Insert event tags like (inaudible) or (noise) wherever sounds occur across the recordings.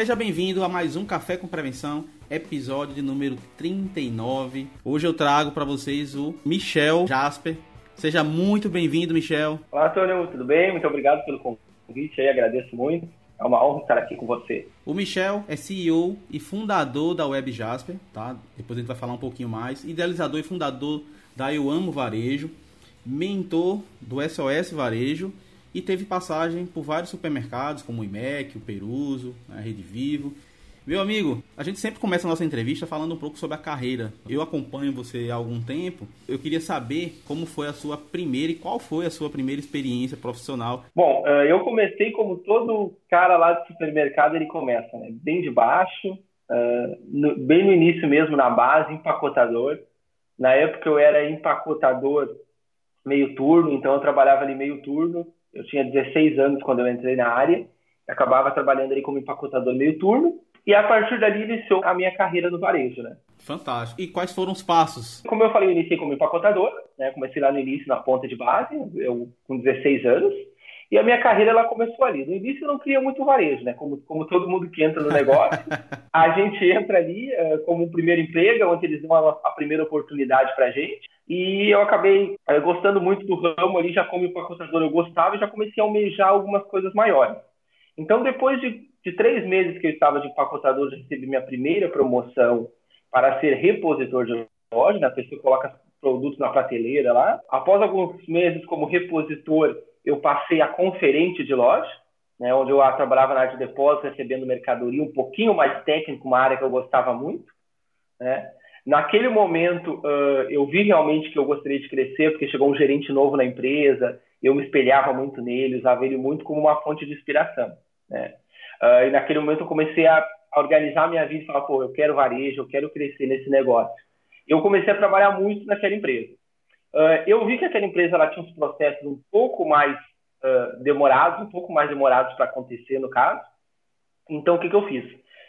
Seja bem-vindo a mais um Café com Prevenção, episódio de número 39. Hoje eu trago para vocês o Michel Jasper. Seja muito bem-vindo, Michel. Olá, Antônio, tudo bem? Muito obrigado pelo convite aí, agradeço muito. É uma honra estar aqui com você. O Michel é CEO e fundador da Web Jasper, tá? Depois a gente vai falar um pouquinho mais. Idealizador e fundador da Eu Amo Varejo, mentor do SOS Varejo e teve passagem por vários supermercados, como o IMEC, o Peruso, a Rede Vivo. Meu amigo, a gente sempre começa a nossa entrevista falando um pouco sobre a carreira. Eu acompanho você há algum tempo. Eu queria saber como foi a sua primeira e qual foi a sua primeira experiência profissional. Bom, eh, eu comecei como todo cara lá do supermercado, ele começa, né? Bem de baixo, eh, bem no início mesmo, na base, empacotador. Na época eu era empacotador meio turno, então eu trabalhava ali meio turno eu tinha 16 anos quando eu entrei na área, acabava trabalhando ali como empacotador meio turno, e a partir dali iniciou a minha carreira no varejo, né? Fantástico. E quais foram os passos? Como eu falei, eu iniciei como empacotador, né? Comecei lá no início na ponta de base, eu com 16 anos. E a minha carreira ela começou ali. No início eu não queria muito varejo, né? Como, como todo mundo que entra no negócio, (laughs) a gente entra ali uh, como um primeiro emprego, onde eles dão a, a primeira oportunidade para a gente. E eu acabei uh, gostando muito do ramo ali, já como empacotador eu gostava e já comecei a almejar algumas coisas maiores. Então, depois de, de três meses que eu estava de empacotador, já recebi minha primeira promoção para ser repositor de loja, né? A pessoa coloca produtos na prateleira lá. Após alguns meses como repositor, eu passei a conferente de loja, né, onde eu trabalhava na área de depósito, recebendo mercadoria, um pouquinho mais técnico, uma área que eu gostava muito. Né. Naquele momento, uh, eu vi realmente que eu gostaria de crescer, porque chegou um gerente novo na empresa, eu me espelhava muito nele, usava ele muito como uma fonte de inspiração. Né. Uh, e naquele momento eu comecei a, a organizar minha vida e falar, pô, eu quero varejo, eu quero crescer nesse negócio. Eu comecei a trabalhar muito naquela empresa. Uh, eu vi que aquela empresa ela tinha uns processos um pouco mais uh, demorados, um pouco mais demorados para acontecer no caso. Então, o que, que eu fiz?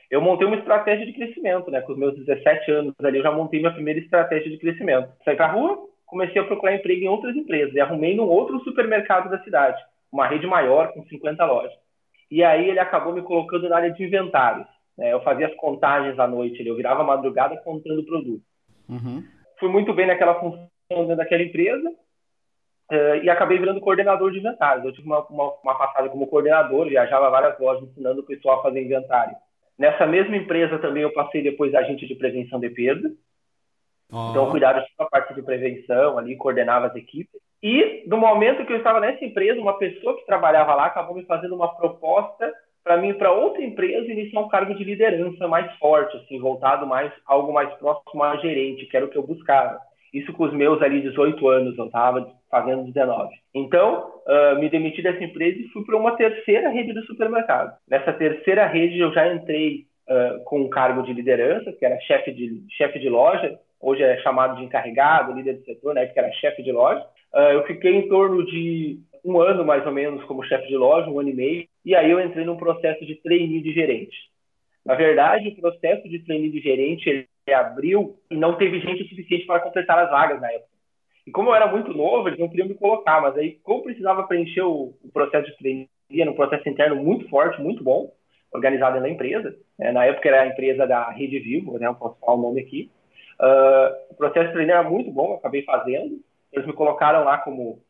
Eu montei uma estratégia de crescimento, né? Com os meus 17 anos ali, eu já montei minha primeira estratégia de crescimento. Saí para a rua, comecei a procurar emprego em outras empresas e arrumei num outro supermercado da cidade, uma rede maior com 50 lojas. E aí ele acabou me colocando na área de inventários. Né? Eu fazia as contagens à noite, eu virava madrugada contando produto. Uhum. Fui muito bem naquela função dentro daquela empresa uh, e acabei virando coordenador de inventários. Eu tive uma, uma, uma passada como coordenador, viajava várias lojas ensinando o pessoal a fazer inventário. Nessa mesma empresa também eu passei depois agente de prevenção de perda. Oh. Então, cuidava da parte de prevenção ali, coordenava as equipes. E no momento que eu estava nessa empresa, uma pessoa que trabalhava lá acabou me fazendo uma proposta para mim para outra empresa iniciar um cargo de liderança mais forte, assim, voltado mais algo mais próximo a gerente, que era o que eu buscava. Isso com os meus ali 18 anos, eu estava fazendo 19. Então, uh, me demiti dessa empresa e fui para uma terceira rede de supermercado. Nessa terceira rede eu já entrei uh, com um cargo de liderança, que era chefe de, chefe de loja, hoje é chamado de encarregado, líder de setor, né, época era chefe de loja. Uh, eu fiquei em torno de um ano mais ou menos como chefe de loja, um ano e meio, e aí eu entrei num processo de trainee de gerente. Na verdade, o processo de trainee de gerente abriu e não teve gente suficiente para completar as vagas na época. E como eu era muito novo, eles não queriam me colocar, mas aí, como precisava preencher o, o processo de era um processo interno muito forte, muito bom, organizado na empresa, né? na época era a empresa da Rede Vivo, né? posso falar o nome aqui. Uh, o processo de trainee era muito bom, eu acabei fazendo. Eles me colocaram lá como,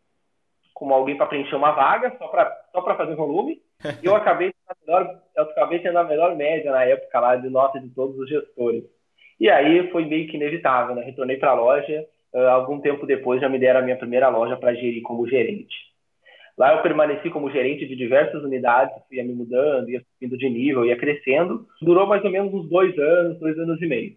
como alguém para preencher uma vaga, só para só fazer volume. (laughs) E eu acabei, melhor, eu acabei tendo a melhor média na época lá de nota de todos os gestores. E aí foi meio que inevitável, né? Retornei para a loja, uh, algum tempo depois já me deram a minha primeira loja para gerir como gerente. Lá eu permaneci como gerente de diversas unidades, ia me mudando, ia subindo de nível, ia crescendo. Durou mais ou menos uns dois anos, dois anos e meio.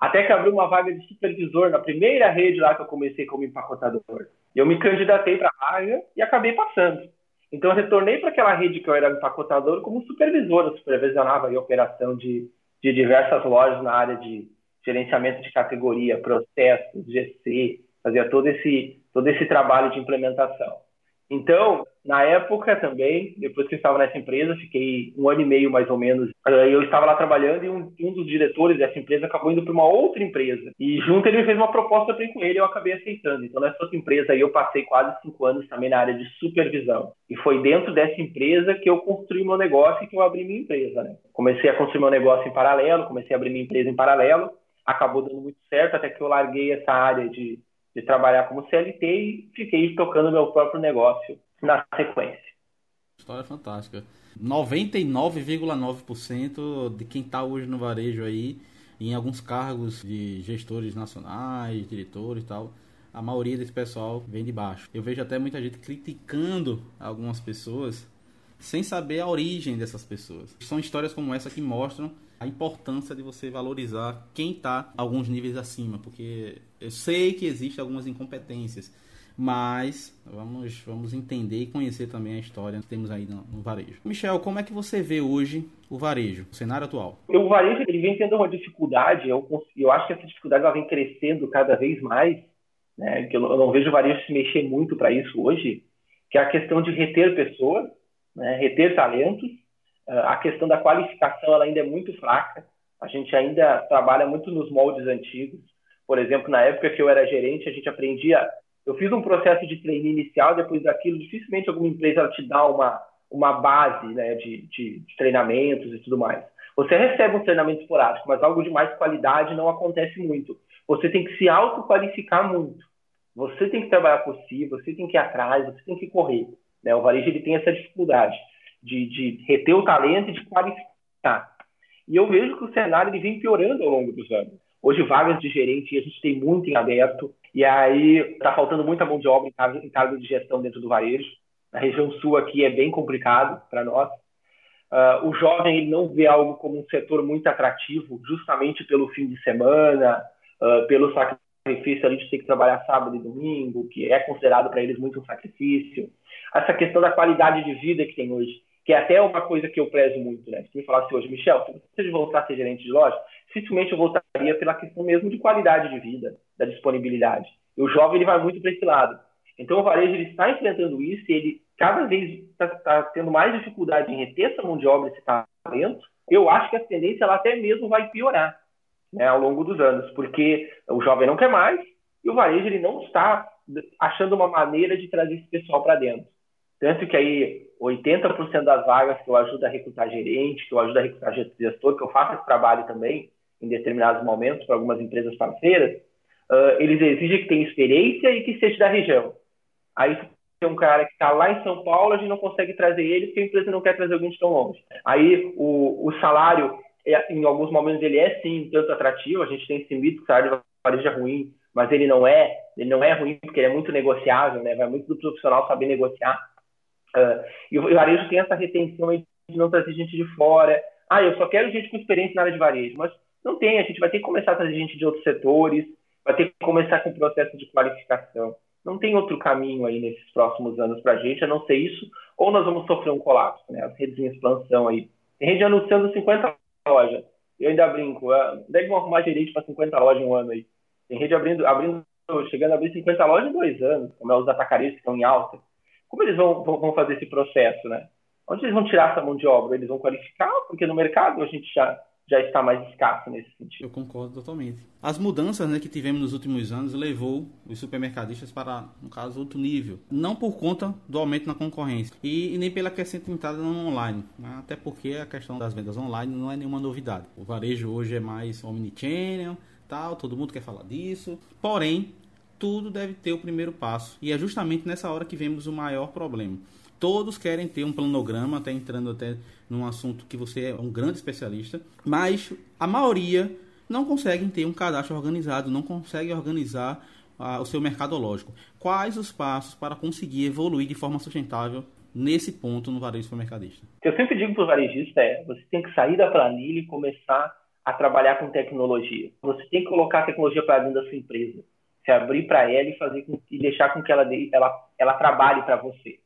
Até que abriu uma vaga de supervisor na primeira rede lá que eu comecei como empacotador. Eu me candidatei para a vaga e acabei passando. Então eu retornei para aquela rede que eu era empacotador como supervisor, eu supervisionava a operação de de diversas lojas na área de gerenciamento de categoria, processos, GC, fazia todo esse, todo esse trabalho de implementação. Então, Na época também, depois que eu estava nessa empresa, fiquei um ano e meio mais ou menos. Eu estava lá trabalhando e um, um dos diretores dessa empresa acabou indo para uma outra empresa. E junto ele fez uma proposta para ir com ele e eu acabei aceitando. Então nessa outra empresa aí eu passei quase cinco anos também na área de supervisão. E foi dentro dessa empresa que eu construí meu negócio e que eu abri minha empresa. Né? Comecei a construir meu negócio em paralelo, comecei a abrir minha empresa em paralelo. Acabou dando muito certo até que eu larguei essa área de, de trabalhar como CLT e fiquei tocando meu próprio negócio na sequência. História fantástica. 99,9% de quem está hoje no varejo aí, em alguns cargos de gestores nacionais, diretores e tal, a maioria desse pessoal vem de baixo. Eu vejo até muita gente criticando algumas pessoas sem saber a origem dessas pessoas. São histórias como essa que mostram a importância de você valorizar quem está alguns níveis acima, porque eu sei que existem algumas incompetências, mas vamos, vamos entender e conhecer também a história que temos aí no, no, varejo. Michel, como é que você vê hoje o varejo, o cenário atual? O varejo ele vem tendo uma dificuldade, eu, eu acho que essa dificuldade ela vem crescendo cada vez mais, né, que eu, eu não vejo o varejo se mexer muito para isso hoje, que é a questão de reter pessoas, né, reter talentos, ah, a questão da qualificação ela ainda é muito fraca, a gente ainda trabalha muito nos moldes antigos, por exemplo, na época que eu era gerente, a gente aprendia eu fiz um processo de treino inicial, depois daquilo, dificilmente alguma empresa te dá uma, uma base né, de, de, de treinamentos e tudo mais. Você recebe um treinamento esporádico, mas algo de mais qualidade não acontece muito. Você tem que se autoqualificar muito. Você tem que trabalhar por si, você tem que ir atrás, você tem que correr. Né? O varejo ele tem essa dificuldade de, de reter o talento e de qualificar. E eu vejo que o cenário ele vem piorando ao longo dos anos. Hoje, vagas de gerente, a gente tem muito em aberto. E aí está faltando muita mão de obra em cargo, de gestão dentro do varejo. A região sul aqui é bem complicado para nós. Uh, o jovem ele não vê algo como um setor muito atrativo, justamente pelo fim de semana, uh, pelo sacrifício ali de ter que trabalhar sábado e domingo, que é considerado para eles muito um sacrifício. Essa questão da qualidade de vida que tem hoje, que é até uma coisa que eu prezo muito, né? Se me falasse hoje, Michel, se você voltar a ser gerente de loja, dificilmente eu voltaria pela questão mesmo de qualidade de vida, da disponibilidade. E o jovem ele vai muito para esse lado. Então o varejo ele está enfrentando isso e ele cada vez está tá tendo mais dificuldade em reter essa mão de obra, esse talento. Eu acho que a tendência ela até mesmo vai piorar né, ao longo dos anos, porque o jovem não quer mais e o varejo ele não está achando uma maneira de trazer esse pessoal para dentro. Tanto que aí 80% das vagas que eu ajudo a recrutar gerente, que eu ajudo a recrutar gestor, que eu faço esse trabalho também, em determinados momentos para algumas empresas parceiras, uh, eles exigem que tenha experiência e que seja da região. Aí tem um cara que está lá em São Paulo, a gente não consegue trazer ele porque a empresa não quer trazer alguém de tão longe. Aí o, o salário, é, em alguns momentos, ele é sim tanto atrativo, a gente tem esse mito que o salário varejo é ruim, mas ele não é, ele não é ruim porque ele é muito negociável, né? vai muito do profissional saber negociar. Uh, e o varejo tem essa retenção de não trazer gente de fora. Ah, eu só quero gente com experiência na área de varejo, mas não tem, a gente vai ter que começar a trazer gente de outros setores, vai ter que começar com o processo de qualificação. Não tem outro caminho aí nesses próximos anos para a gente, a não ser isso, ou nós vamos sofrer um colapso, né? As redes em expansão aí. Tem rede anunciando 50 lojas. Eu ainda brinco, ah, deve arrumar gerente para 50 lojas em um ano aí. Tem rede abrindo, abrindo, chegando a abrir 50 lojas em dois anos, como é os atacaristas que estão em alta. Como eles vão, vão fazer esse processo, né? Onde eles vão tirar essa mão de obra? Eles vão qualificar, porque no mercado a gente já já está mais escasso nesse sentido. Eu concordo totalmente. As mudanças né, que tivemos nos últimos anos levou os supermercadistas para, no caso, outro nível. Não por conta do aumento na concorrência e, e nem pela crescente entrada no online, né? até porque a questão das vendas online não é nenhuma novidade. O varejo hoje é mais omnichannel, tal, todo mundo quer falar disso. Porém, tudo deve ter o primeiro passo e é justamente nessa hora que vemos o maior problema. Todos querem ter um planograma, até entrando até num assunto que você é um grande especialista, mas a maioria não conseguem ter um cadastro organizado, não consegue organizar ah, o seu mercadológico. Quais os passos para conseguir evoluir de forma sustentável nesse ponto no varejo supermercadista? Eu sempre digo para o varejista é: você tem que sair da planilha e começar a trabalhar com tecnologia. Você tem que colocar a tecnologia para dentro da sua empresa, se abrir para ela e fazer com, e deixar com que ela, ela, ela trabalhe para você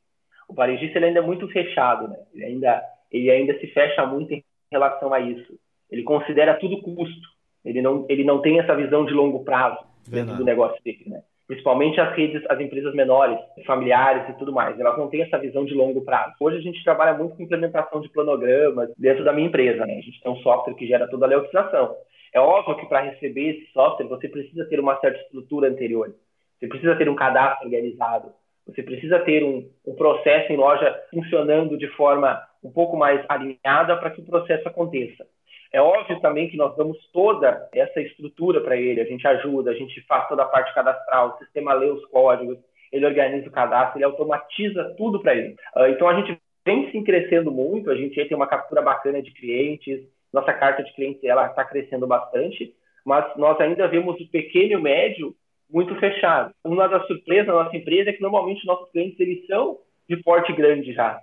o varejista ele ainda é muito fechado, né? Ele ainda, ele ainda se fecha muito em relação a isso. Ele considera tudo custo. Ele não, ele não tem essa visão de longo prazo dentro do negócio dele, né? principalmente as redes, as empresas menores, familiares e tudo mais. Elas não têm essa visão de longo prazo. Hoje a gente trabalha muito com implementação de planogramas dentro da minha empresa. Né? A gente tem um software que gera toda a leotização. É óbvio que para receber esse software você precisa ter uma certa estrutura anterior. Você precisa ter um cadastro organizado. Você precisa ter um, um processo em loja funcionando de forma um pouco mais alinhada para que o processo aconteça. É óbvio também que nós damos toda essa estrutura para ele, a gente ajuda, a gente faz toda a parte cadastral, o sistema lê os códigos, ele organiza o cadastro, ele automatiza tudo para ele. Uh, então a gente vem sim crescendo muito, a gente tem uma captura bacana de clientes, nossa carta de clientes ela está crescendo bastante, mas nós ainda vemos o pequeno e o médio muito fechado. Uma das surpresas da nossa empresa é que normalmente nossos clientes eles são de porte grande já.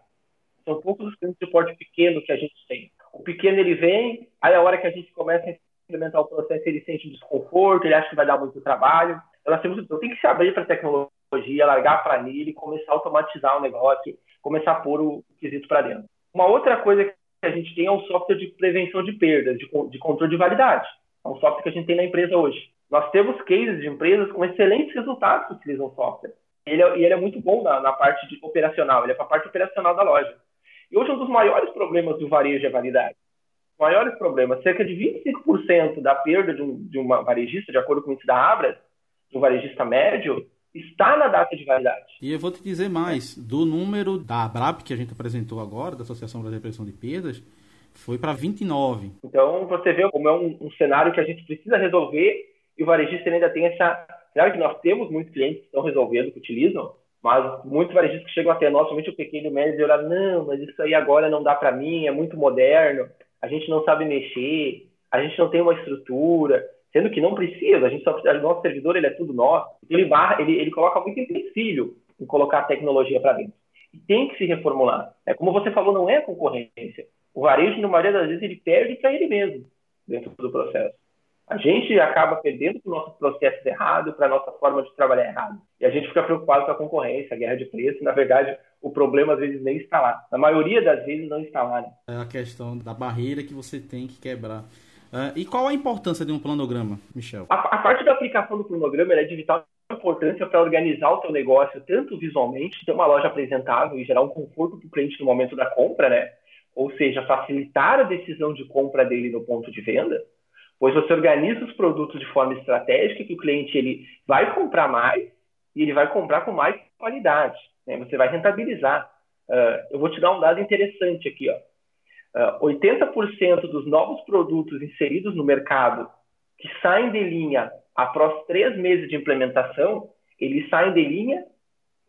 São poucos os clientes de porte pequeno que a gente tem. O pequeno ele vem, aí a hora que a gente começa a implementar o processo, ele sente desconforto, ele acha que vai dar muito trabalho. Então, nós temos, então tem que se abrir para a tecnologia, largar a planilha e começar a automatizar o negócio, começar a pôr o quesito para dentro. Uma outra coisa que a gente tem é um software de prevenção de perdas, de, de controle de validade. É um software que a gente tem na empresa hoje. Nós temos cases de empresas com excelentes resultados que utilizam software. Ele é, e ele é muito bom na, na parte operacional, ele é para a parte operacional da loja. E hoje um dos maiores problemas do varejo é a validade. Os maiores problemas, cerca de 25% da perda de, um, de uma varejista, de acordo com o índice da Abras, de um varejista médio, está na data de validade. E eu vou te dizer mais, do número da ABRAP que a gente apresentou agora, da Associação Brasileira de Prevenção de Perdas, foi para 29. Então você vê como é um, um, cenário que a gente precisa resolver e o varejista ainda tem essa. Claro que nós temos muitos clientes que estão resolvendo, que utilizam, mas muitos varejistas que chegam até nós, somente o pequeno médio, e olham, não, mas isso aí agora não dá para mim, é muito moderno, a gente não sabe mexer, a gente não tem uma estrutura, sendo que não precisa, a gente só precisa, o nosso servidor ele é tudo nosso, ele, barra, ele, ele coloca muito empecilho em colocar a tecnologia para dentro. E tem que se reformular. É, como você falou, não é concorrência. O varejo, na maioria das vezes, ele perde para ele mesmo dentro do processo a gente acaba perdendo para o nosso processo errado, para a nossa forma de trabalhar errado. E a gente fica preocupado com a concorrência, a guerra de preço. Na verdade, o problema às vezes nem está lá. Na maioria das vezes não está lá. Né? É a questão da barreira que você tem que quebrar. Uh, e qual a importância de um planograma, Michel? A, a parte da aplicação do planograma é de vital importância para organizar o seu negócio, tanto visualmente, ter uma loja apresentável e gerar um conforto para o cliente no momento da compra, né? Ou seja, facilitar a decisão de compra dele no ponto de venda, pois você organiza os produtos de forma estratégica que o cliente ele vai comprar mais e ele vai comprar com mais qualidade. Né? Você vai rentabilizar. Uh, eu vou te dar um dado interessante aqui. Ó. Uh, 80% dos novos produtos inseridos no mercado que saem de linha após três meses de implementação, eles saem de linha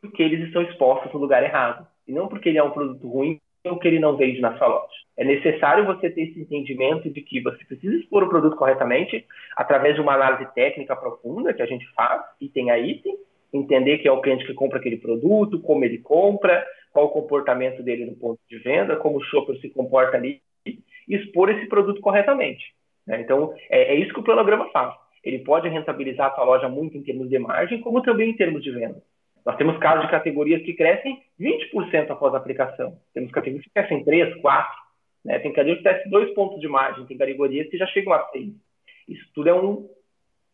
porque eles estão expostos no lugar errado. E não porque ele é um produto ruim o que ele não vende na sua loja. É necessário você ter esse entendimento de que você precisa expor o produto corretamente através de uma análise técnica profunda que a gente faz, item a item, entender que é o cliente que compra aquele produto, como ele compra, qual o comportamento dele no ponto de venda, como o shopper se comporta ali, e expor esse produto corretamente. Né? Então, é, é isso que o planograma faz. Ele pode rentabilizar a sua loja muito em termos de margem, como também em termos de venda. Nós temos casos de categorias que crescem 20% após a aplicação. Temos categorias que crescem 3, 4. Né? Tem categorias que crescem 2 pontos de margem. Tem categorias que já chegam a 6. Isso tudo é um,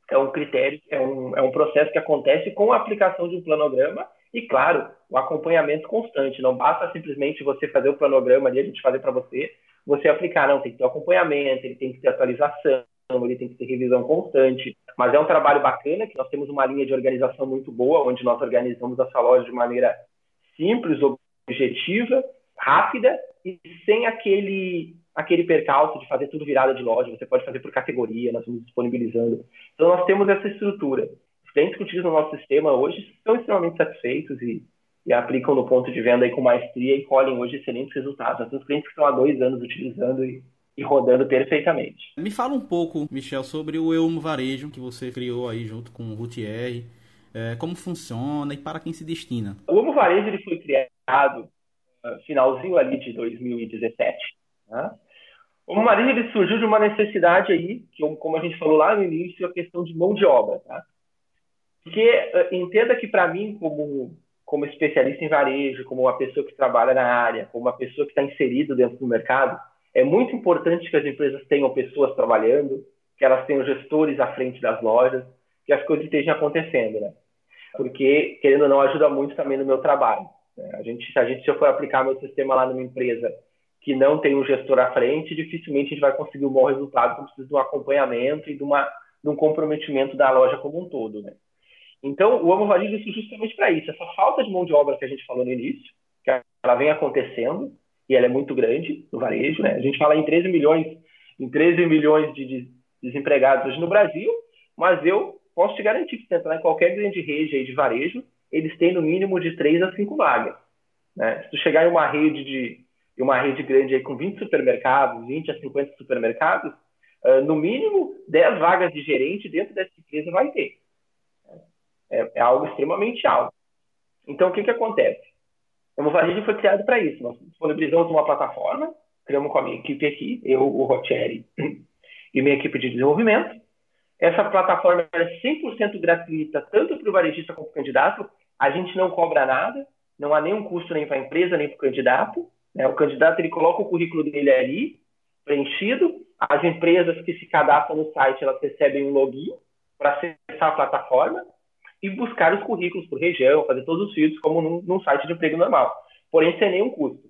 é um critério, é um, é um processo que acontece com a aplicação de um planograma e, claro, o acompanhamento constante. Não basta simplesmente você fazer o planograma ali, a gente fazer para você, você aplicar. Não, tem que ter acompanhamento, ele tem que ter atualização, ele tem que ter revisão constante. Mas é um trabalho bacana, que nós temos uma linha de organização muito boa, onde nós organizamos essa loja de maneira simples, objetiva, rápida e sem aquele aquele percalço de fazer tudo virada de loja. Você pode fazer por categoria, nós estamos disponibilizando. Então nós temos essa estrutura. Os clientes que utilizam o nosso sistema hoje estão extremamente satisfeitos e, e aplicam no ponto de venda aí com maestria e colhem hoje excelentes resultados. Nós temos clientes que estão há dois anos utilizando e e rodando perfeitamente. Me fala um pouco, Michel, sobre o Eumo Varejo que você criou aí junto com o Routier, é, como funciona e para quem se destina. O Eumo Varejo ele foi criado finalzinho ali de 2017. Né? O ele surgiu de uma necessidade aí, que como a gente falou lá no início, a questão de mão de obra. Tá? Porque uh, entenda que para mim, como como especialista em varejo, como uma pessoa que trabalha na área, como uma pessoa que está inserida dentro do mercado, é muito importante que as empresas tenham pessoas trabalhando, que elas tenham gestores à frente das lojas, que as coisas estejam acontecendo, né? porque, querendo ou não, ajuda muito também no meu trabalho. A gente, se a gente se eu for aplicar meu sistema lá numa empresa que não tem um gestor à frente, dificilmente a gente vai conseguir um bom resultado, então precisa de um acompanhamento e de, uma, de um comprometimento da loja como um todo, né? Então, o Amo Varejo existe justamente para isso. Essa falta de mão de obra que a gente falou no início, que ela vem acontecendo, e ela é muito grande no varejo, né? A gente fala em 13 milhões, em 13 milhões de desempregados hoje no Brasil, mas eu posso te garantir que se entrar em qualquer grande rede aí de varejo, eles têm no mínimo de 3 a 5 vagas. Né? Se tu chegar em uma rede de uma rede grande aí com 20 supermercados, 20 a 50 supermercados, uh, no mínimo 10 vagas de gerente dentro dessa empresa vai ter. É, é algo extremamente alto. Então, o que, que acontece? O Movarejo foi criado para isso. Nós disponibilizamos uma plataforma, criamos com a minha equipe aqui, eu, o Rotieri (clears throat) e minha equipe de desenvolvimento. Essa plataforma é 100% gratuita, tanto para o varejista como para o candidato. A gente não cobra nada, não há nenhum custo nem para a empresa, nem para o candidato. Né? O candidato ele coloca o currículo dele ali, preenchido. As empresas que se cadastram no site elas recebem um login para acessar a plataforma e buscar os currículos por região, fazer todos os filtros como num, num site de emprego normal. Porém, sem nenhum custo.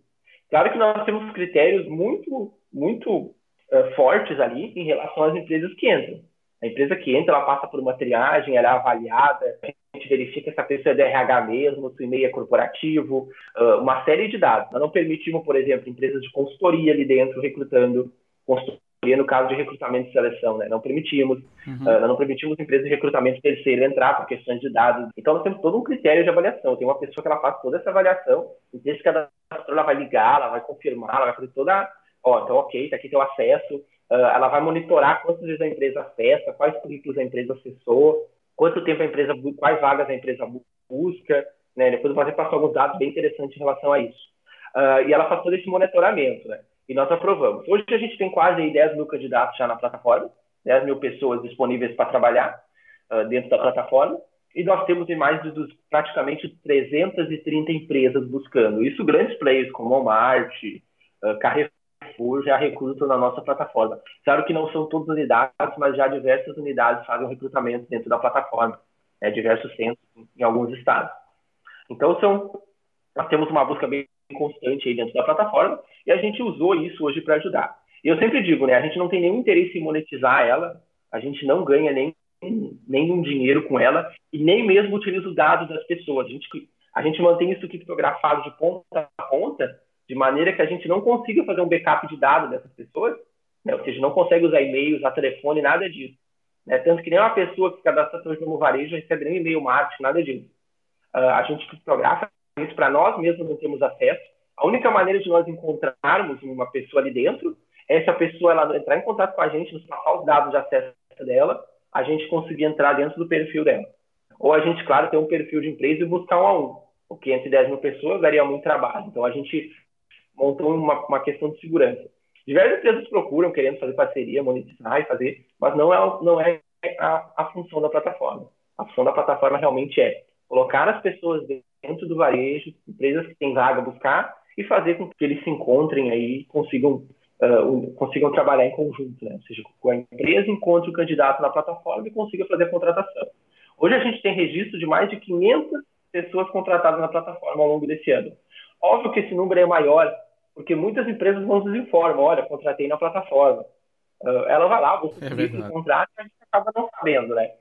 Claro que nós temos critérios muito, muito uh, fortes ali em relação às empresas que entram. A empresa que entra, ela passa por uma triagem, ela é avaliada, a gente verifica se a pessoa é RH mesmo, se o e-mail é corporativo, uma série de dados. Nós não permitimos, por exemplo, empresas de consultoria ali dentro recrutando consultoria no caso de recrutamento e seleção, né? Não permitimos. Uhum. nós não permitimos empresas de recrutamento terceiro entrar por questões de dados. Então, nós temos todo um critério de avaliação. Tem uma pessoa que ela faz toda essa avaliação, e esse cadastrou, ela vai ligar, ela vai confirmar, ela vai fazer toda... Ó, então, ok, tá aqui teu acesso, ela vai monitorar quantas vezes a empresa acessa, quais currículos a empresa acessou, quanto tempo a empresa, quais vagas a empresa busca, né? Depois vou passar alguns dados bem interessantes em relação a isso. Uh, e ela faz todo esse monitoramento, né? E nós aprovamos. Hoje a gente tem quase 10 mil candidatos já na plataforma, 10 mil pessoas disponíveis para trabalhar uh, dentro da plataforma, e nós temos mais de praticamente 330 empresas buscando. Isso grandes players como Walmart, uh, Carrefour, Carrefour já recrutam na nossa plataforma. Claro que não são todas unidades, mas já diversas unidades fazem o recrutamento dentro da plataforma, né, diversos centros em alguns estados. Então, são, nós temos uma busca bem constante aí dentro da plataforma e a gente usou isso hoje para ajudar. E eu sempre digo, né, a gente não tem nenhum interesse em monetizar ela, a gente não ganha nem nenhum dinheiro com ela e nem mesmo utiliza os dados das pessoas. A gente, a gente mantém isso criptografado de ponta a ponta de maneira que a gente não consiga fazer um backup de dados dessas pessoas, né? ou seja, não consegue usar e-mail, usar telefone, nada disso. Né? Tanto que nem uma pessoa que cadastra hoje no varejo recebe nem e-mail marketing, nada disso. Uh, a gente criptografa isso para nós mesmos não temos acesso. A única maneira de nós encontrarmos uma pessoa ali dentro é se a pessoa ela entrar em contato com a gente, nos passar os dados de acesso dela, a gente conseguir entrar dentro do perfil dela. Ou a gente, claro, ter um perfil de empresa e buscar um a um. Porque entre 10 mil pessoas daria muito trabalho. Então a gente montou uma, uma questão de segurança. Diversas empresas procuram, querendo fazer parceria, monetizar e fazer, mas não é, não é a, a função da plataforma. A função da plataforma realmente é colocar as pessoas dentro do varejo, empresas que têm vaga buscar e fazer com que eles se encontrem aí consigam uh, consigam trabalhar em conjunto, né? Ou seja, a empresa encontre o candidato na plataforma e consiga fazer a contratação. Hoje a gente tem registro de mais de 500 pessoas contratadas na plataforma ao longo desse ano. Óbvio que esse número é maior porque muitas empresas não nos informam, olha, contratei na plataforma. Uh, ela vai lá, busca é o contrato e a gente acaba não sabendo, né?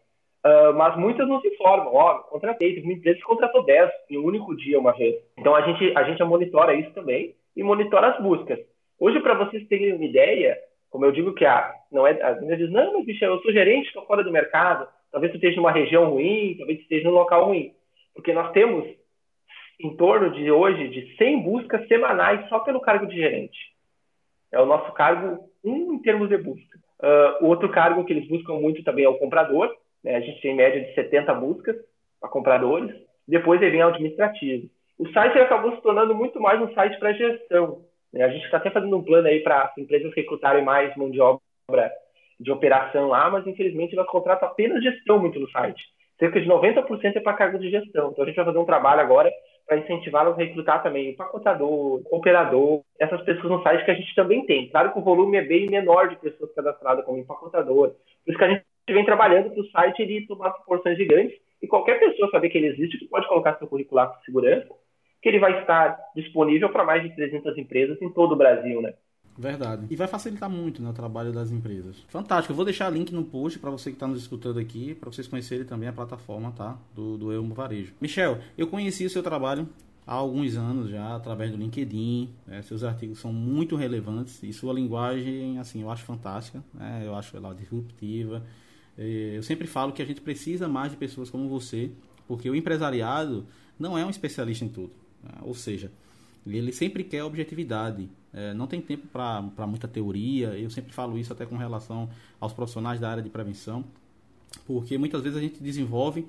Uh, mas muitas não se informam, ó, contratei, teve uma empresa que contratou 10 em um único dia uma vez. Então a gente, a gente monitora isso também e monitora as buscas. Hoje, para vocês terem uma ideia, como eu digo que a, não é, as empresas dizem, não, mas bicho, eu sou gerente, estou fora do mercado, talvez você esteja numa região ruim, talvez você esteja num local ruim. Porque nós temos em torno de hoje de 100 buscas semanais só pelo cargo de gerente. É o nosso cargo um em termos de busca. Uh, outro cargo que eles buscam muito também é o comprador. Né? A gente tem média de 70 buscas para compradores. Depois ele vem administrativo. O site acabou se tornando muito mais um site para gestão. Né? A gente está até fazendo um plano aí para as empresas recrutarem mais mão de obra de operação lá, mas infelizmente elas contratam apenas gestão muito no site. Cerca de 90% é para cargo de gestão. Então a gente vai fazer um trabalho agora para incentivá-los a recrutar também empacotador, operador, essas pessoas no site que a gente também tem. Claro que o volume é bem menor de pessoas cadastradas como empacotador. Por isso que a gente vem trabalhando para o site ele tomar proporções gigantes e qualquer pessoa saber que ele existe, que pode colocar seu currículo com segurança, que ele vai estar disponível para mais de 300 empresas em todo o Brasil, né? Verdade. E vai facilitar muito né, o trabalho das empresas. Fantástico. Eu vou deixar link no post para você que está nos escutando aqui, para vocês conhecerem também a plataforma tá, do, do Elmo Varejo. Michel, eu conheci o seu trabalho há alguns anos já, através do LinkedIn. Né, seus artigos são muito relevantes e sua linguagem, assim, eu acho fantástica. Né, eu acho ela disruptiva. Eu sempre falo que a gente precisa mais de pessoas como você, porque o empresariado não é um especialista em tudo. Né, ou seja, ele sempre quer objetividade. É, não tem tempo para muita teoria. Eu sempre falo isso até com relação aos profissionais da área de prevenção, porque muitas vezes a gente desenvolve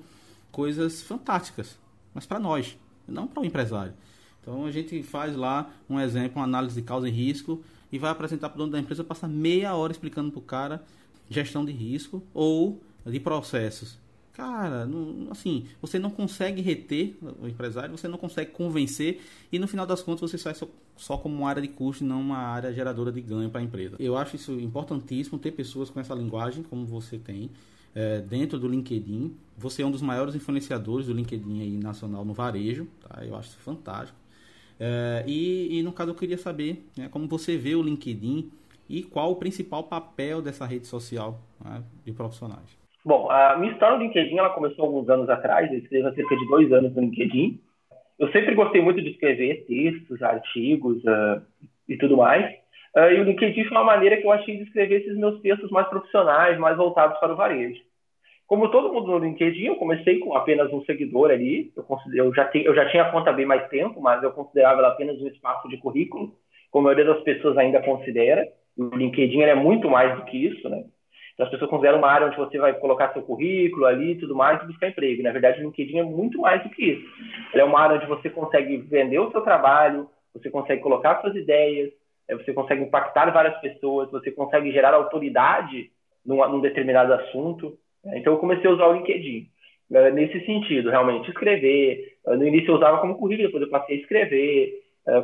coisas fantásticas, mas para nós, não para o empresário. Então a gente faz lá um exemplo, uma análise de causa e risco e vai apresentar para o dono da empresa, passa meia hora explicando para o cara gestão de risco ou de processos. Cara, não, assim, você não consegue reter o empresário, você não consegue convencer e no final das contas você sai só, só como uma área de custo e não uma área geradora de ganho para a empresa. Eu acho isso importantíssimo ter pessoas com essa linguagem como você tem é, dentro do LinkedIn. Você é um dos maiores influenciadores do LinkedIn aí nacional no varejo, tá? Eu acho isso fantástico. É, e, e, no caso eu queria saber né, como você vê o LinkedIn e qual o principal papel dessa rede social né, de profissionais. Bom, a minha história no LinkedIn ela começou alguns anos atrás, eu escrevo há cerca de dois anos no LinkedIn. Eu sempre gostei muito de escrever textos, artigos uh, e tudo mais. Uh, e o LinkedIn foi uma maneira que eu achei de escrever esses meus textos mais profissionais, mais voltados para o varejo. Como todo mundo no LinkedIn, eu comecei com apenas um seguidor ali. Eu, eu, já, te, eu já tinha a conta bem mais tempo, mas eu considerava ela apenas um espaço de currículo, como a maioria das pessoas ainda considera. O LinkedIn é muito mais do que isso, né? Então, as pessoas consideram uma área onde você vai colocar seu currículo ali tudo mais e buscar emprego. Na verdade, o LinkedIn é muito mais do que isso. É uma área onde você consegue vender o seu trabalho, você consegue colocar suas ideias, é, você consegue impactar várias pessoas, você consegue gerar autoridade num, num determinado assunto. Então, eu comecei a usar o LinkedIn né, nesse sentido, realmente, escrever. No início eu usava como currículo, depois eu passei a escrever,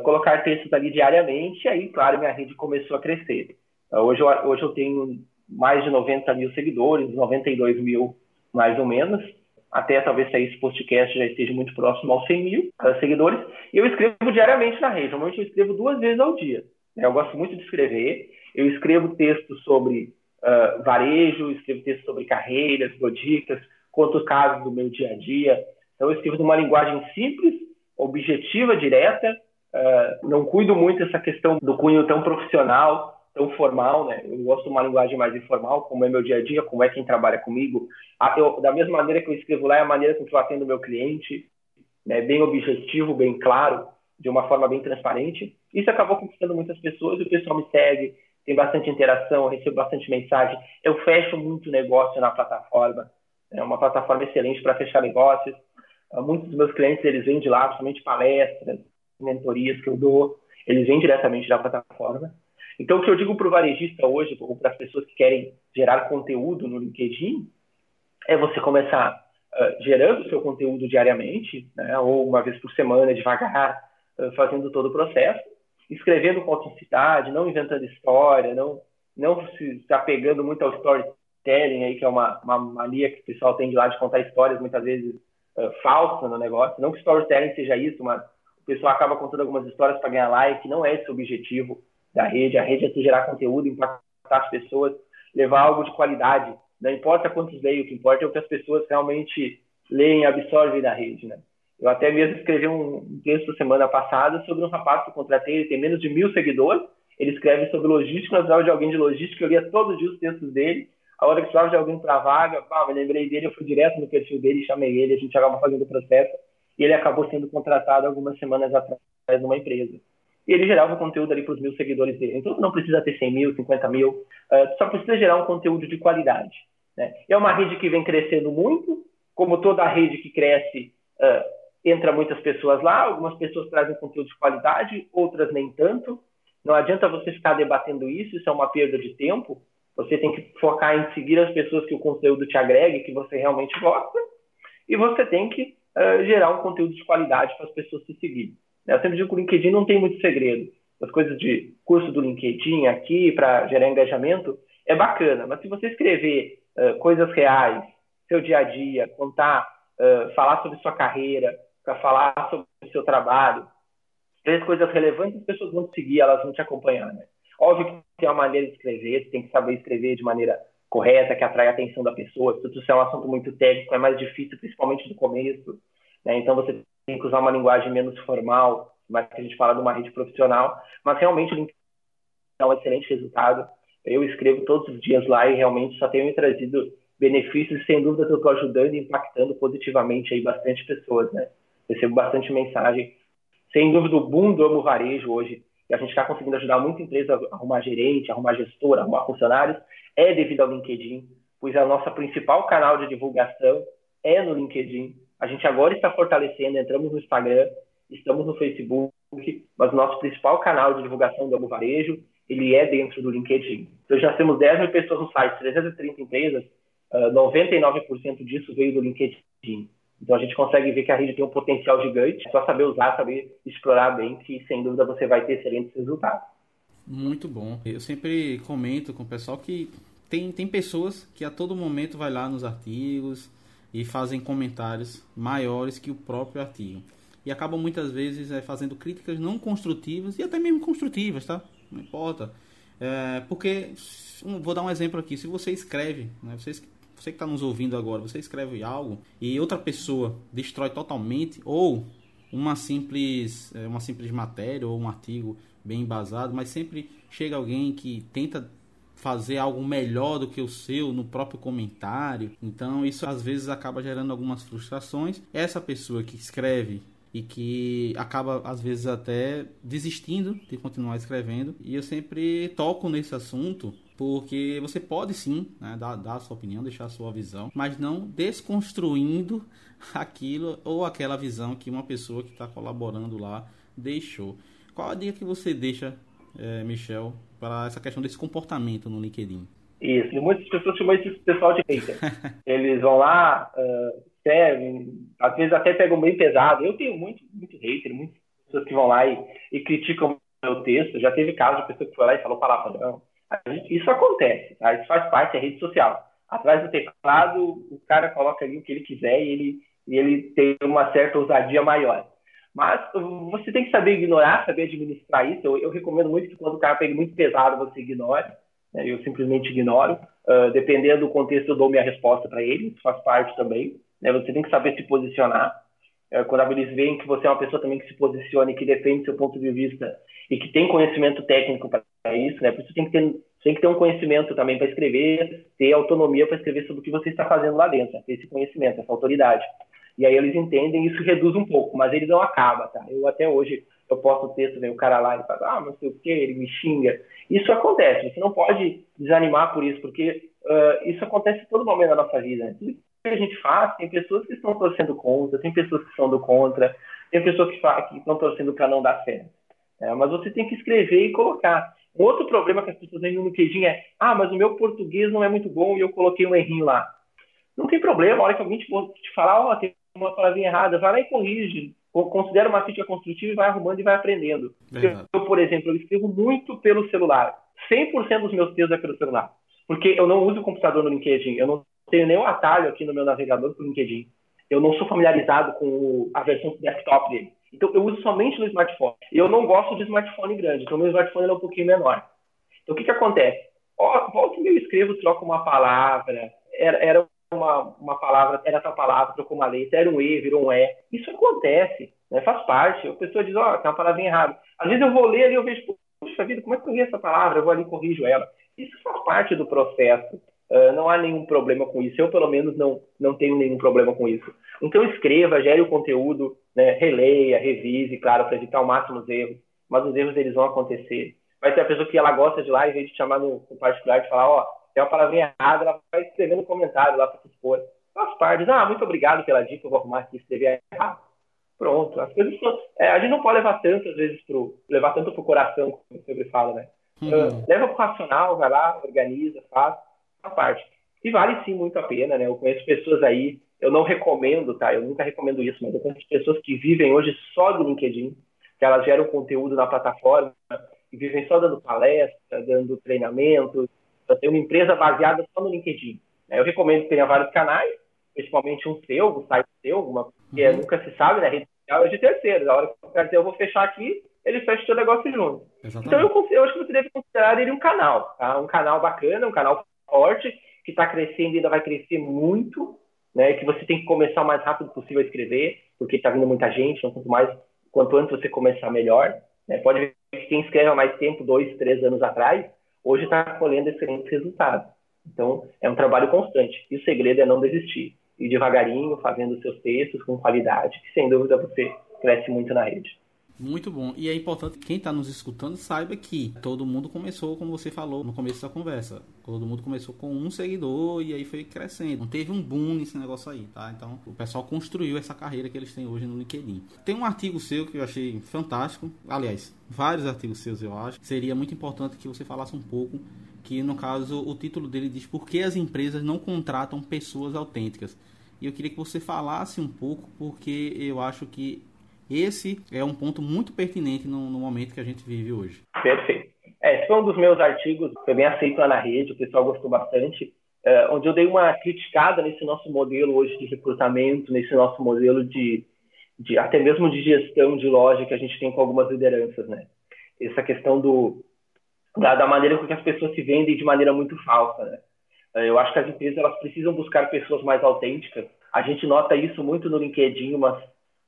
colocar textos ali diariamente, e aí, claro, minha rede começou a crescer. Hoje eu, hoje eu tenho mais de 90 mil seguidores, 92 mil mais ou menos. Até talvez sair esse podcast já esteja muito próximo aos 100 mil uh, seguidores. E eu escrevo diariamente na rede. Normalmente eu escrevo duas vezes ao dia. Né? Eu gosto muito de escrever. Eu escrevo textos sobre uh, varejo, escrevo textos sobre carreiras, dicas, conto casos do meu dia a dia. Então eu escrevo numa linguagem simples, objetiva, direta. Uh, não cuido muito dessa questão do cunho tão profissional tão formal, né? Eu gosto de uma linguagem mais informal, como é meu dia a dia, como é quem trabalha comigo. Eu, da mesma maneira que eu escrevo lá, é a maneira com que eu atendo meu cliente, né? bem objetivo, bem claro, de uma forma bem transparente. Isso acabou conquistando muitas pessoas, o pessoal me segue, tem bastante interação, eu recebo bastante mensagem. Eu fecho muito negócio na plataforma. É uma plataforma excelente para fechar negócios. Ah, muitos dos meus clientes, eles vêm de lá, principalmente palestras, mentorias que eu dou, eles vêm diretamente da plataforma. Então, o que eu digo para o varejista hoje, ou para as pessoas que querem gerar conteúdo no LinkedIn, é você começar uh, gerando seu conteúdo diariamente, né, ou uma vez por semana, devagar, uh, fazendo todo o processo, escrevendo com autenticidade, não inventando história, não, não se apegando muito ao storytelling, aí, que é uma, uma mania que o pessoal tem de lá de contar histórias muitas vezes uh, falsas no negócio. Não que storytelling seja isso, mas o pessoal acaba contando algumas histórias para ganhar like, não é esse o objetivo da rede. A rede é tu gerar conteúdo, impactar as pessoas, levar algo de qualidade. Não importa quantos leem, o que importa é o que as pessoas realmente leem absorvem da rede, né? Eu até mesmo escrevi um texto semana passada sobre um rapaz que eu contratei, ele tem menos de mil seguidores, ele escreve sobre logística, nós precisava de alguém de logística, eu lia todos os dias os textos dele, a hora que precisava de alguém para vaga, pá, me lembrei dele, eu fui direto no perfil dele, chamei ele, a gente acabou fazendo o processo, e ele acabou sendo contratado algumas semanas atrás numa empresa e ele gerava conteúdo ali para os mil seguidores dele. Então não precisa ter 100 mil, 50 mil, uh, só precisa gerar um conteúdo de qualidade. Né? É uma rede que vem crescendo muito, como toda rede que cresce, uh, entra muitas pessoas lá, algumas pessoas trazem conteúdo de qualidade, outras nem tanto. Não adianta você ficar debatendo isso, isso é uma perda de tempo. Você tem que focar em seguir as pessoas que o conteúdo te agregue, que você realmente gosta, e você tem que uh, gerar um conteúdo de qualidade para as pessoas te seguirem. Eu sempre digo que o LinkedIn não tem muito segredo. As coisas de curso do LinkedIn aqui para gerar engajamento é bacana, mas se você escrever uh, coisas reais, seu dia a dia, contar uh, falar sobre sua carreira, para falar sobre seu trabalho, três coisas relevantes, as pessoas vão te seguir, elas vão te acompanhar, né? Óbvio que tem uma maneira de escrever, você tem que saber escrever de maneira correta, que atrai a atenção da pessoa. Se isso é um assunto muito técnico, é mais difícil, principalmente no começo. Né? Então você tem que usar uma linguagem menos formal, mais que a gente fala de uma rede profissional. Mas realmente o LinkedIn é um excelente resultado. Eu escrevo todos os dias lá e realmente só tenho me trazido benefícios sem dúvida eu estou ajudando e impactando positivamente aí bastante pessoas, né? Recebo bastante mensagem. Sem dúvida o boom do Amo Varejo hoje e a gente está conseguindo ajudar muita empresa a arrumar gerente, arrumar gestor, arrumar funcionários, é devido ao LinkedIn, pois a nossa principal canal de divulgação é no LinkedIn. A gente agora está fortalecendo, entramos no Instagram, estamos no Facebook, mas o nosso principal canal de divulgação do Varejo, ele é dentro do LinkedIn. Então já temos 10 mil pessoas no site, 330 empresas, 99% disso veio do LinkedIn. Então a gente consegue ver que a rede tem um potencial gigante, é só saber usar, saber explorar bem, que sem dúvida você vai ter excelentes resultados. Muito bom. Eu sempre comento com o pessoal que tem, tem pessoas que a todo momento vai lá nos artigos e fazem comentários maiores que o próprio artigo. E acabam muitas vezes é, fazendo críticas não construtivas e até mesmo construtivas, tá? Não importa. É, porque, vou dar um exemplo aqui, se você escreve, né, você você que está nos ouvindo agora, você escreve algo e outra pessoa destrói totalmente, ou uma simples, é, uma simples matéria ou um artigo bem embasado, mas sempre chega alguém que tenta fazer algo melhor do que o seu no próprio comentário. Então isso às vezes acaba gerando algumas frustrações. Essa pessoa que escreve e que acaba às vezes até desistindo de continuar escrevendo. E eu sempre toco nesse assunto porque você pode sim né, dar, dar a sua opinião, deixar a sua visão, mas não desconstruindo (laughs) aquilo ou aquela visão que uma pessoa que está colaborando lá deixou. Qual a dica que você deixa, é, Michel, para essa questão desse comportamento no LinkedIn? Isso, e muitas pessoas chamam esse pessoal de hater. (laughs) Eles vão lá, uh, servem, às vezes até pegam bem pesado. Eu tenho muito, muito hater, muitas pessoas que vão lá e, e criticam o meu texto. Já teve caso de pessoa que foi lá e falou palavrão isso acontece, tá? Isso faz parte da rede social. Atrás do teclado, o cara coloca ali o que ele quiser e ele, e ele tem uma certa ousadia maior. Mas você tem que saber ignorar, saber administrar isso. Eu, eu recomendo muito que quando o cara pega muito pesado, você ignore. Né? Eu simplesmente ignoro. Uh, dependendo do contexto, eu dou minha resposta para ele. Isso faz parte também. Né? Você tem que saber se posicionar. Uh, quando eles veem que você é uma pessoa também que se posiciona e que defende seu ponto de vista e que tem conhecimento técnico para isso, né? Por isso tem que ter, tem que ter um conhecimento também para escrever, ter autonomia para escrever sobre o que você está fazendo lá dentro, né? ter esse conhecimento, essa autoridade. E aí eles entendem, isso reduz um pouco, mas ele não acaba, tá? Eu até hoje, eu posto o texto, vem o cara lá e fala, ah, não sei o que, ele me xinga. Isso acontece, você não pode desanimar por isso, porque uh, isso acontece todo momento da nossa vida, né? Tudo que a gente faz, tem pessoas que estão torcendo contra, tem pessoas que estão do contra, tem pessoas que, que estão torcendo para não dar certo. É, mas você tem que escrever e colocar. Um outro problema que as pessoas têm no LinkedIn é: ah, mas o meu português não é muito bom e eu coloquei um errinho lá. Não tem problema, a hora que alguém te, te falar, ó, oh, tem uma palavrinha errada, vai lá e corrige. Considera uma crítica construtiva e vai arrumando e vai aprendendo. Eu, por exemplo, eu escrevo muito pelo celular. 100% dos meus textos é pelo celular. Porque eu não uso o computador no LinkedIn. Eu não tenho nenhum atalho aqui no meu navegador para o LinkedIn. Eu não sou familiarizado com a versão desktop dele. Então, eu uso somente no smartphone. E eu não gosto de smartphone grande, então meu smartphone é um pouquinho menor. Então, o que, que acontece? Ó, volta que eu escrevo, troco uma palavra, era, era uma, uma palavra, era essa palavra, trocou uma letra, era um E, virou um E. Isso acontece, né? faz parte. A pessoa diz, ó, oh, tem uma palavra errada. Às vezes eu vou ler e eu vejo, puxa vida, como é que eu li essa palavra? Eu vou ali e corrijo ela. Isso faz parte do processo. Uh, não há nenhum problema com isso. Eu, pelo menos, não, não tenho nenhum problema com isso. Então, escreva, gere o conteúdo, né, releia, revise, claro, para evitar ao máximo os erros, mas os erros eles vão acontecer. Vai ter a pessoa que ela gosta de lá, em vez de chamar no, no particular e falar, ó, oh, tem uma palavrinha errada, ela vai escrever no comentário lá para se expor. Faz parte, ah, muito obrigado pela dica, eu vou arrumar aqui, escrever errado. Pronto, as coisas são, é, a gente não pode levar tanto, às vezes, pro, levar tanto pro coração, como eu sempre falo, né? Uhum. Uh, leva pro racional, vai lá, organiza, faz, faz parte. E vale sim muito a pena, né? Eu conheço pessoas aí eu não recomendo, tá? Eu nunca recomendo isso, mas eu conheço pessoas que vivem hoje só do LinkedIn, que elas geram conteúdo na plataforma e vivem só dando palestra, dando treinamento. Eu tenho uma empresa baseada só no LinkedIn. Né? Eu recomendo que tenha vários canais, principalmente um seu, um site seu, uma, que uhum. nunca se sabe, né? Rede social é de terceiros. A hora que o cara dizer eu vou fechar aqui, ele fecha o seu negócio junto. Exatamente. Então eu, eu, acho que você deve considerar ele um canal, tá? Um canal bacana, um canal forte, que está crescendo e ainda vai crescer muito, né? Que você tem que começar o mais rápido possível a escrever, porque está vindo muita gente, então quanto mais, quanto antes você começar, melhor. Né? Pode ver que quem escreve há mais tempo, dois, três anos atrás, hoje está colhendo excelentes resultados. Então, é um trabalho constante. E o segredo é não desistir. E devagarinho, fazendo seus textos com qualidade, que sem dúvida você cresce muito na rede. Muito bom. E é importante que quem está nos escutando saiba que todo mundo começou, como você falou no começo da conversa. Todo mundo começou com um seguidor e aí foi crescendo. Não teve um boom nesse negócio aí, tá? Então o pessoal construiu essa carreira que eles têm hoje no LinkedIn. Tem um artigo seu que eu achei fantástico. Aliás, vários artigos seus eu acho. Seria muito importante que você falasse um pouco que no caso o título dele diz por que as empresas não contratam pessoas autênticas. E eu queria que você falasse um pouco porque eu acho que esse é um ponto muito pertinente no, no momento que a gente vive hoje. Perfeito. É, foi um dos meus artigos, foi bem aceito lá na rede, o pessoal gostou bastante, é, onde eu dei uma criticada nesse nosso modelo hoje de recrutamento, nesse nosso modelo de, de até mesmo de gestão de loja que a gente tem com algumas lideranças, né? Essa questão do da, da maneira com que as pessoas se vendem de maneira muito falsa, né? É, eu acho que as empresas elas precisam buscar pessoas mais autênticas. A gente nota isso muito no LinkedIn, mas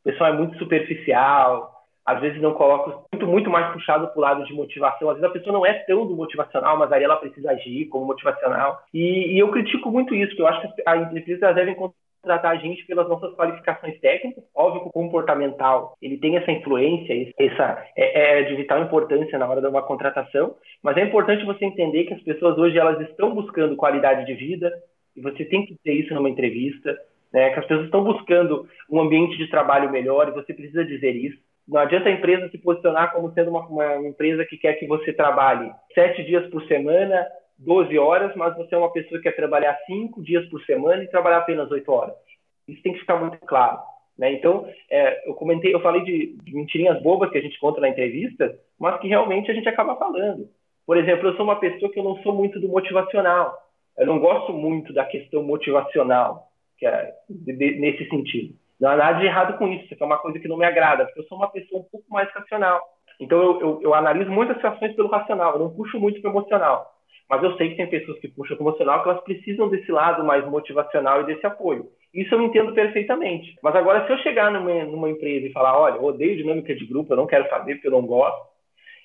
o pessoal é muito superficial, às vezes não coloca muito, muito mais puxado para o lado de motivação. Às vezes a pessoa não é tão do motivacional, mas aí ela precisa agir como motivacional. E, e eu critico muito isso, porque eu acho que as empresas devem contratar a gente pelas nossas qualificações técnicas. Óbvio que o comportamental ele tem essa influência, essa é, é de vital importância na hora de uma contratação, mas é importante você entender que as pessoas hoje elas estão buscando qualidade de vida, e você tem que ter isso numa entrevista né, que as pessoas estão buscando um ambiente de trabalho melhor e você precisa dizer isso. Não adianta a empresa se posicionar como sendo uma, uma empresa que quer que você trabalhe sete dias por semana, 12 horas, mas você é uma pessoa que quer trabalhar cinco dias por semana e trabalhar apenas oito horas. Isso tem que ficar muito claro. Né? Então, é, eu comentei, eu falei de, de, mentirinhas bobas que a gente conta na entrevista, mas que realmente a gente acaba falando. Por exemplo, eu sou uma pessoa que eu não sou muito do motivacional. Eu não gosto muito da questão motivacional que é de, de, nesse sentido. Não há nada de errado com isso, isso é uma coisa que não me agrada, porque eu sou uma pessoa um pouco mais racional. Então eu, eu, eu analiso muitas situações pelo racional, eu não puxo muito para o emocional. Mas eu sei que tem pessoas que puxam para o emocional que elas precisam desse lado mais motivacional e desse apoio. Isso eu entendo perfeitamente. Mas agora, se eu chegar numa, numa empresa e falar, olha, eu odeio dinâmica de grupo, eu não quero fazer porque eu não gosto,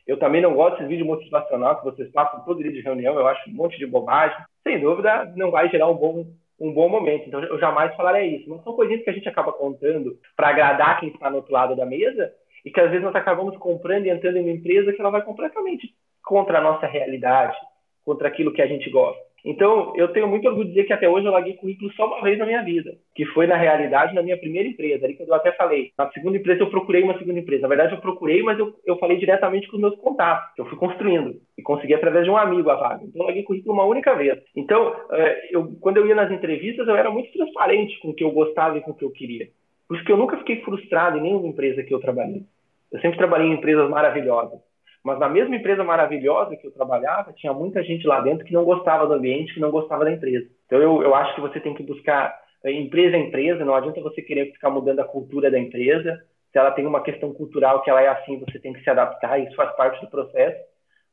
eu também não gosto desses vídeos motivacional que vocês passam todo dia de reunião, eu acho um monte de bobagem. Sem dúvida, não vai gerar um bom um bom momento. Então, eu jamais falaria isso. Mas são coisinhas que a gente acaba contando para agradar quem está no outro lado da mesa e que às vezes nós acabamos comprando e entrando em uma empresa que ela vai completamente contra a nossa realidade, contra aquilo que a gente gosta. Então, eu tenho muito orgulho de dizer que até hoje eu larguei currículo só uma vez na minha vida, que foi, na realidade, na minha primeira empresa, ali quando eu até falei. Na segunda empresa, eu procurei uma segunda empresa. Na verdade, eu procurei, mas eu, eu falei diretamente com os meus contatos, que eu fui construindo, e consegui através de um amigo a vaga. Então, eu larguei currículo uma única vez. Então, é, eu, quando eu ia nas entrevistas, eu era muito transparente com o que eu gostava e com o que eu queria. Por isso que eu nunca fiquei frustrado em nenhuma empresa que eu trabalhei. Eu sempre trabalhei em empresas maravilhosas. Mas na mesma empresa maravilhosa que eu trabalhava, tinha muita gente lá dentro que não gostava do ambiente, que não gostava da empresa. Então eu, eu acho que você tem que buscar eh, empresa a empresa, não adianta você querer ficar mudando a cultura da empresa. Se ela tem uma questão cultural que ela é assim, você tem que se adaptar, isso faz parte do processo.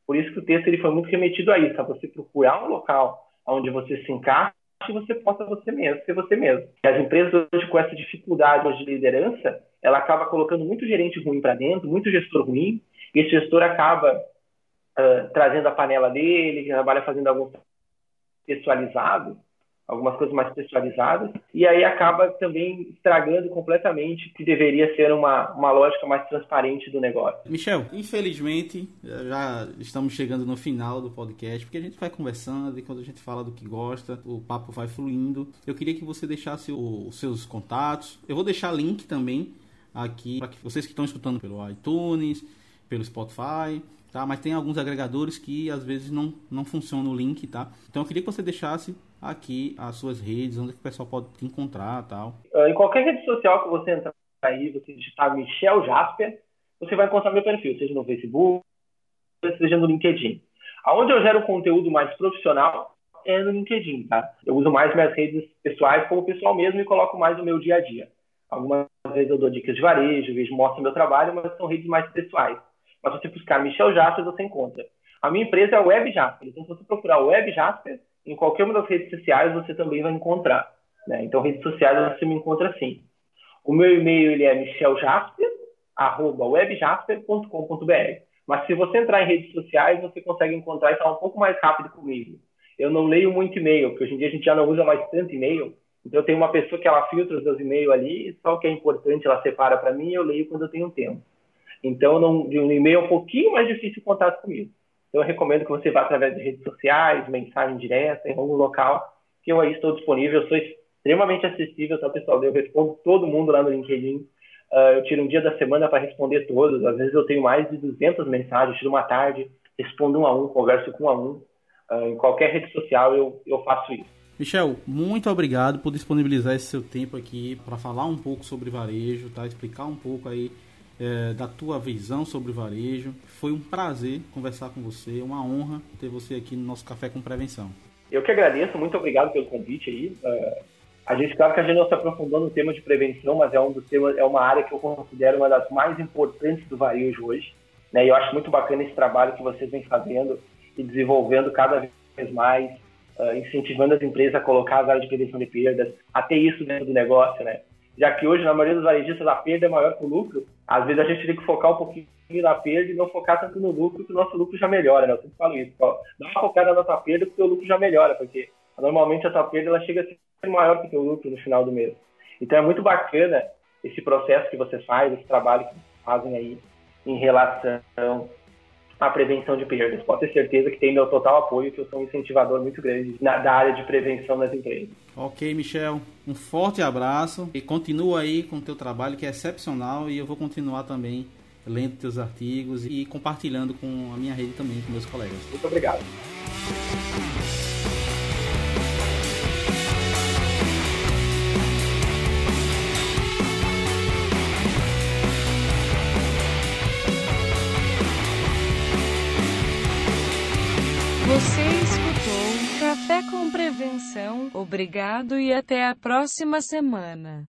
Por isso que o texto ele foi muito remetido a isso, a você procurar um local onde você se encaixa e você possa você mesmo, ser você mesmo. As empresas hoje com essa dificuldade de liderança, ela acaba colocando muito gerente ruim para dentro, muito gestor ruim, esse gestor acaba uh, trazendo a panela dele, trabalha fazendo algo pessoalizado, algumas coisas mais pessoalizadas, e aí acaba também estragando completamente o que deveria ser uma, uma lógica mais transparente do negócio. Michel, infelizmente, já estamos chegando no final do podcast, porque a gente vai conversando e quando a gente fala do que gosta, o papo vai fluindo. Eu queria que você deixasse o, os seus contatos. Eu vou deixar link também aqui para que vocês que estão escutando pelo iTunes, pelo Spotify, tá? Mas tem alguns agregadores que às vezes não, não funciona o link, tá? Então eu queria que você deixasse aqui as suas redes, onde o pessoal pode te encontrar tal. Ah, em qualquer rede social que você entrar aí, você digitar Michel Jasper, você vai encontrar meu perfil, seja no Facebook, seja no LinkedIn. Aonde eu gero conteúdo mais profissional é no LinkedIn, tá? Eu uso mais minhas redes pessoais como pessoal mesmo e coloco mais no meu dia a dia. Algumas vezes eu dou dicas de varejo, vejo, mostro meu trabalho, mas são redes mais pessoais. Mas se você buscar Michel Jasper, você encontra. A minha empresa é a Web Jasper. Então, se você procurar Web Jasper, em qualquer uma das redes sociais, você também vai encontrar. Né? Então, redes sociais você me encontra assim. O meu e-mail ele é micheljasper.webjasper.com.br. Mas se você entrar em redes sociais, você consegue encontrar e falar um pouco mais rápido comigo. Eu não leio muito e-mail, porque hoje em dia a gente já não usa mais tanto e-mail. Então, eu tenho uma pessoa que ela filtra os meus e-mails ali, só o que é importante ela separa para mim e eu leio quando eu tenho tempo. Então, não, de um e-mail é um pouquinho mais difícil o contato comigo. Então, eu recomendo que você vá através de redes sociais, mensagem direta, em algum local, que eu aí estou disponível. Eu sou extremamente acessível, tá, pessoal? Eu respondo todo mundo lá no LinkedIn. Uh, eu tiro um dia da semana para responder todos. Às vezes eu tenho mais de 200 mensagens, tiro uma tarde, respondo um a um, converso com um a um. Uh, em qualquer rede social eu, eu faço isso. Michel, muito obrigado por disponibilizar esse seu tempo aqui para falar um pouco sobre varejo, tá? Explicar um pouco aí é, da tua visão sobre varejo. Foi um prazer conversar com você, uma honra ter você aqui no nosso Café com Prevenção. Eu que agradeço, muito obrigado pelo convite aí. Uh, a gente, claro que a gente não se aprofundou no tema de prevenção, mas é um dos temas, é uma área que eu considero uma das mais importantes do varejo hoje. Né? E eu acho muito bacana esse trabalho que vocês vêm fazendo e desenvolvendo cada vez mais, uh, incentivando as empresas a colocar as áreas de prevenção de perdas, até isso dentro do negócio, né? Já que hoje, na maioria dos varejistas, a perda é maior que o lucro, às vezes a gente tem que focar um pouquinho na perda e não focar tanto no lucro, que o nosso lucro já melhora, né? Eu sempre falo isso. Dá uma focada na tua perda, porque o lucro já melhora, porque normalmente a tua perda ela chega a ser maior que o teu lucro no final do mês. Então é muito bacana esse processo que vocês fazem, esse trabalho que vocês fazem aí em relação a prevenção de perdas. Pode ter certeza que tem meu total apoio, que eu sou um incentivador muito grande na, da área de prevenção das empresas. Ok, Michel. Um forte abraço e continua aí com o teu trabalho que é excepcional e eu vou continuar também lendo teus artigos e compartilhando com a minha rede também, com meus colegas. Muito obrigado. Obrigado e até a próxima semana.